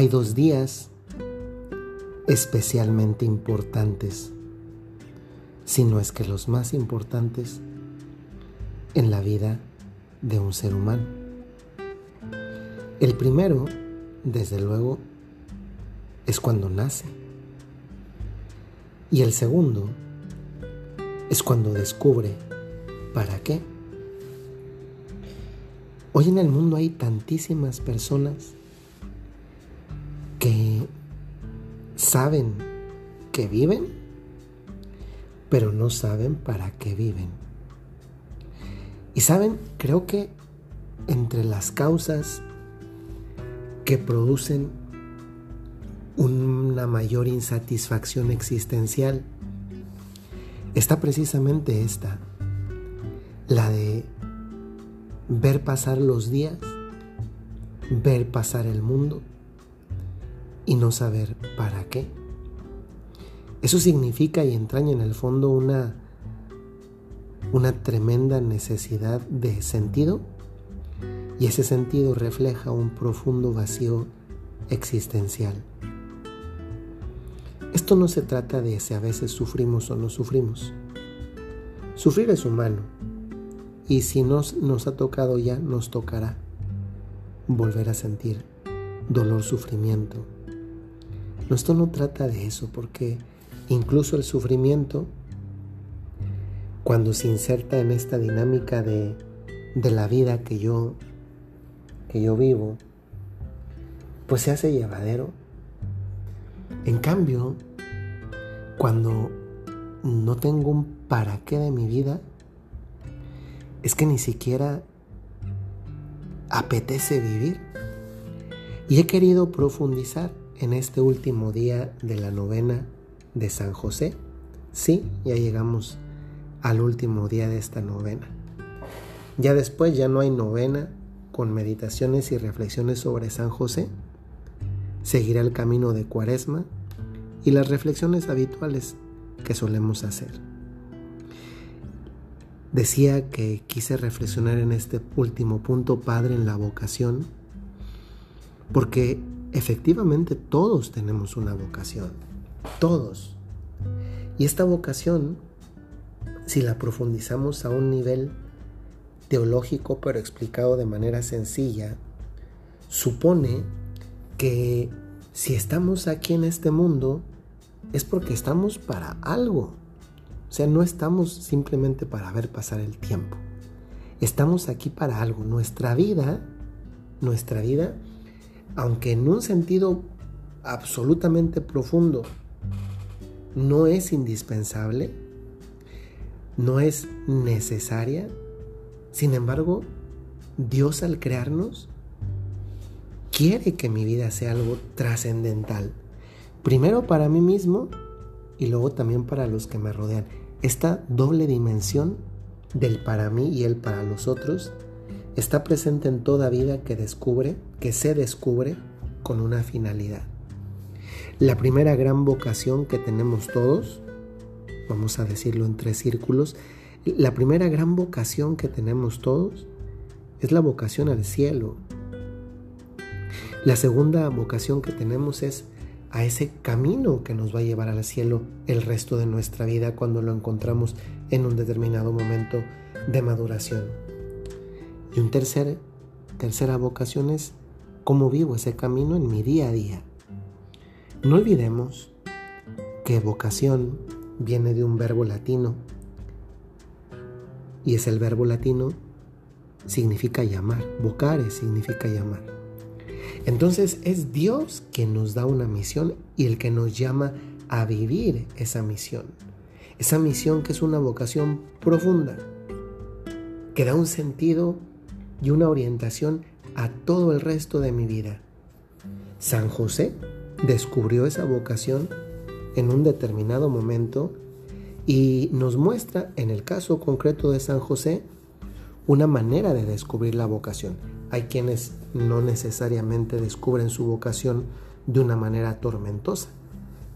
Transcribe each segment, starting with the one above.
Hay dos días especialmente importantes, si no es que los más importantes en la vida de un ser humano. El primero, desde luego, es cuando nace. Y el segundo es cuando descubre para qué. Hoy en el mundo hay tantísimas personas saben que viven, pero no saben para qué viven. Y saben, creo que entre las causas que producen una mayor insatisfacción existencial está precisamente esta, la de ver pasar los días, ver pasar el mundo y no saber para qué. Eso significa y entraña en el fondo una, una tremenda necesidad de sentido y ese sentido refleja un profundo vacío existencial. Esto no se trata de si a veces sufrimos o no sufrimos. Sufrir es humano y si nos, nos ha tocado ya, nos tocará volver a sentir dolor, sufrimiento, esto no trata de eso, porque incluso el sufrimiento, cuando se inserta en esta dinámica de, de la vida que yo, que yo vivo, pues se hace llevadero. En cambio, cuando no tengo un para qué de mi vida, es que ni siquiera apetece vivir. Y he querido profundizar en este último día de la novena de San José. Sí, ya llegamos al último día de esta novena. Ya después ya no hay novena con meditaciones y reflexiones sobre San José. Seguirá el camino de Cuaresma y las reflexiones habituales que solemos hacer. Decía que quise reflexionar en este último punto, Padre, en la vocación, porque efectivamente todos tenemos una vocación, todos. Y esta vocación, si la profundizamos a un nivel teológico pero explicado de manera sencilla, supone que si estamos aquí en este mundo es porque estamos para algo. O sea, no estamos simplemente para ver pasar el tiempo. Estamos aquí para algo. Nuestra vida, nuestra vida aunque en un sentido absolutamente profundo no es indispensable, no es necesaria, sin embargo, Dios al crearnos quiere que mi vida sea algo trascendental. Primero para mí mismo y luego también para los que me rodean. Esta doble dimensión del para mí y el para los otros está presente en toda vida que descubre, que se descubre con una finalidad. La primera gran vocación que tenemos todos, vamos a decirlo en tres círculos, la primera gran vocación que tenemos todos es la vocación al cielo. La segunda vocación que tenemos es a ese camino que nos va a llevar al cielo el resto de nuestra vida cuando lo encontramos en un determinado momento de maduración. Y un tercer, tercera vocación es cómo vivo ese camino en mi día a día. No olvidemos que vocación viene de un verbo latino y es el verbo latino significa llamar, vocare significa llamar. Entonces es Dios quien nos da una misión y el que nos llama a vivir esa misión. Esa misión que es una vocación profunda, que da un sentido y una orientación a todo el resto de mi vida. San José descubrió esa vocación en un determinado momento y nos muestra, en el caso concreto de San José, una manera de descubrir la vocación. Hay quienes no necesariamente descubren su vocación de una manera tormentosa.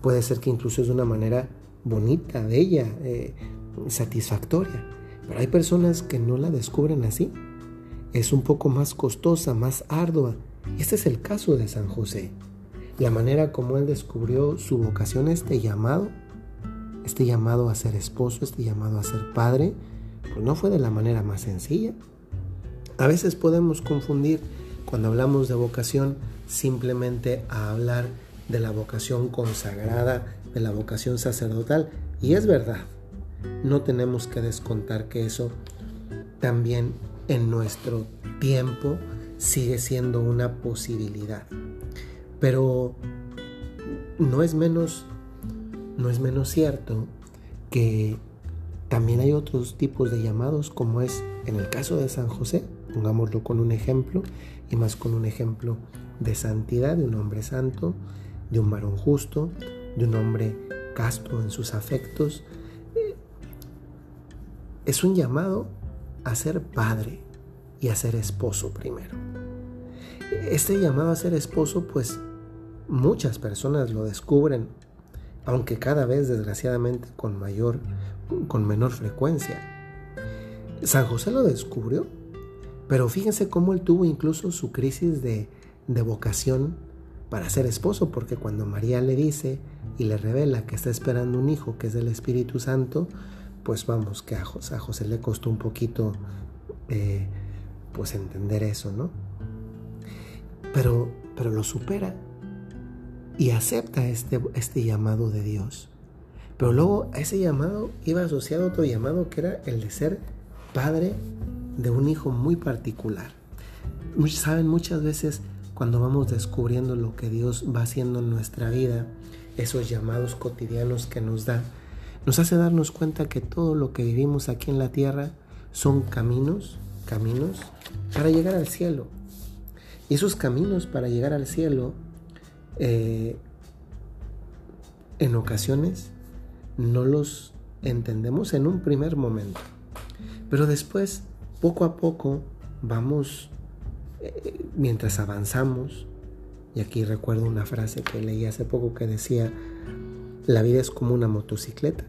Puede ser que incluso es de una manera bonita, bella, eh, satisfactoria. Pero hay personas que no la descubren así es un poco más costosa, más ardua. Este es el caso de San José. la manera como él descubrió su vocación, este llamado, este llamado a ser esposo, este llamado a ser padre, pues no fue de la manera más sencilla. A veces podemos confundir cuando hablamos de vocación simplemente a hablar de la vocación consagrada, de la vocación sacerdotal. Y es verdad, no tenemos que descontar que eso también en nuestro tiempo sigue siendo una posibilidad. Pero no es menos, no es menos cierto que también hay otros tipos de llamados, como es en el caso de San José, pongámoslo con un ejemplo, y más con un ejemplo de santidad, de un hombre santo, de un varón justo, de un hombre casto en sus afectos. Es un llamado a ser padre y a ser esposo primero. Este llamado a ser esposo, pues muchas personas lo descubren, aunque cada vez desgraciadamente con mayor, con menor frecuencia. San José lo descubrió, pero fíjense cómo él tuvo incluso su crisis de, de vocación para ser esposo, porque cuando María le dice y le revela que está esperando un hijo que es del Espíritu Santo, pues vamos, que a José, le costó un poquito eh, pues entender eso, ¿no? Pero, pero lo supera y acepta este, este llamado de Dios. Pero luego a ese llamado iba asociado otro llamado que era el de ser padre de un hijo muy particular. Saben, muchas veces cuando vamos descubriendo lo que Dios va haciendo en nuestra vida, esos llamados cotidianos que nos da, nos hace darnos cuenta que todo lo que vivimos aquí en la tierra son caminos, caminos para llegar al cielo. Y esos caminos para llegar al cielo, eh, en ocasiones, no los entendemos en un primer momento. Pero después, poco a poco, vamos, eh, mientras avanzamos, y aquí recuerdo una frase que leí hace poco que decía, la vida es como una motocicleta.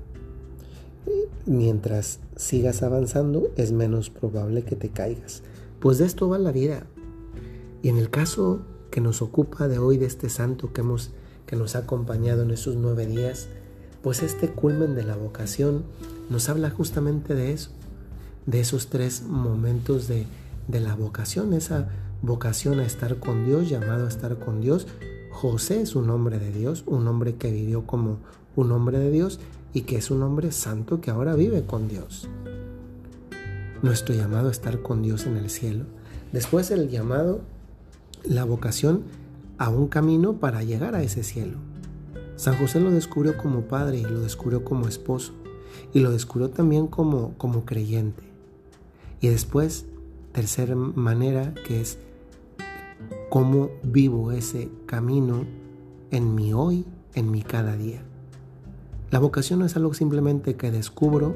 Mientras sigas avanzando es menos probable que te caigas. Pues de esto va la vida. Y en el caso que nos ocupa de hoy, de este santo que, hemos, que nos ha acompañado en esos nueve días, pues este culmen de la vocación nos habla justamente de eso, de esos tres momentos de, de la vocación, esa vocación a estar con Dios, llamado a estar con Dios, José es un hombre de Dios, un hombre que vivió como un hombre de Dios y que es un hombre santo que ahora vive con Dios. Nuestro llamado a estar con Dios en el cielo. Después el llamado, la vocación a un camino para llegar a ese cielo. San José lo descubrió como padre y lo descubrió como esposo y lo descubrió también como, como creyente. Y después, tercera manera que es cómo vivo ese camino en mi hoy, en mi cada día. La vocación no es algo simplemente que descubro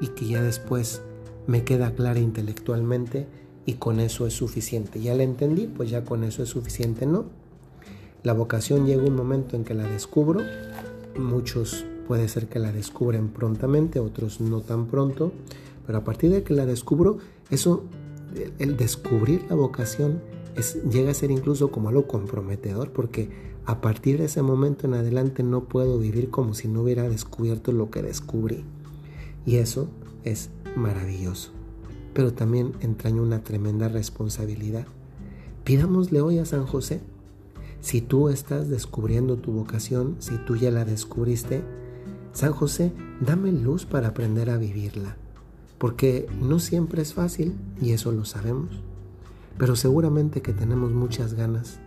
y que ya después me queda clara intelectualmente y con eso es suficiente. Ya la entendí, pues ya con eso es suficiente, ¿no? La vocación llega un momento en que la descubro, muchos puede ser que la descubren prontamente, otros no tan pronto, pero a partir de que la descubro, eso, el descubrir la vocación llega a ser incluso como algo comprometedor porque a partir de ese momento en adelante no puedo vivir como si no hubiera descubierto lo que descubrí. Y eso es maravilloso. Pero también entraña una tremenda responsabilidad. Pidámosle hoy a San José, si tú estás descubriendo tu vocación, si tú ya la descubriste, San José, dame luz para aprender a vivirla. Porque no siempre es fácil y eso lo sabemos pero seguramente que tenemos muchas ganas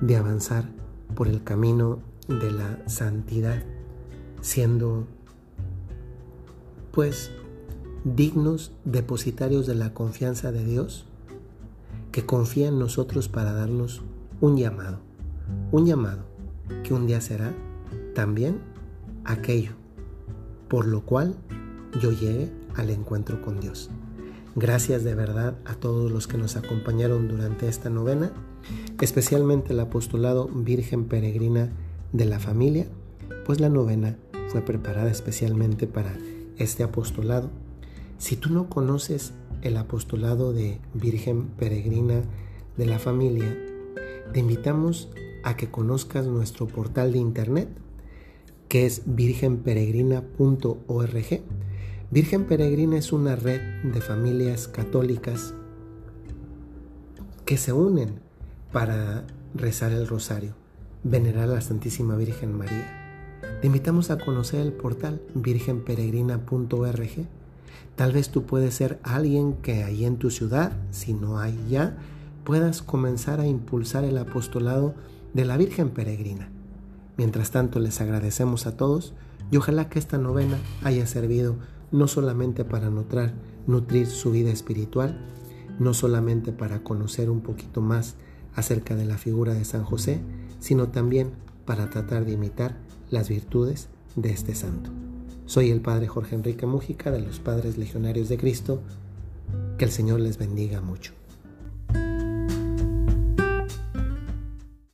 de avanzar por el camino de la santidad, siendo pues dignos depositarios de la confianza de Dios, que confía en nosotros para darnos un llamado, un llamado que un día será también aquello por lo cual yo llegue al encuentro con Dios. Gracias de verdad a todos los que nos acompañaron durante esta novena, especialmente el apostolado Virgen Peregrina de la Familia, pues la novena fue preparada especialmente para este apostolado. Si tú no conoces el apostolado de Virgen Peregrina de la Familia, te invitamos a que conozcas nuestro portal de internet que es virgenperegrina.org. Virgen Peregrina es una red de familias católicas que se unen para rezar el rosario, venerar a la Santísima Virgen María. Te invitamos a conocer el portal virgenperegrina.org. Tal vez tú puedes ser alguien que ahí en tu ciudad, si no hay ya, puedas comenzar a impulsar el apostolado de la Virgen Peregrina. Mientras tanto, les agradecemos a todos y ojalá que esta novena haya servido no solamente para nutrir, nutrir su vida espiritual, no solamente para conocer un poquito más acerca de la figura de San José, sino también para tratar de imitar las virtudes de este santo. Soy el Padre Jorge Enrique Mújica de los Padres Legionarios de Cristo. Que el Señor les bendiga mucho.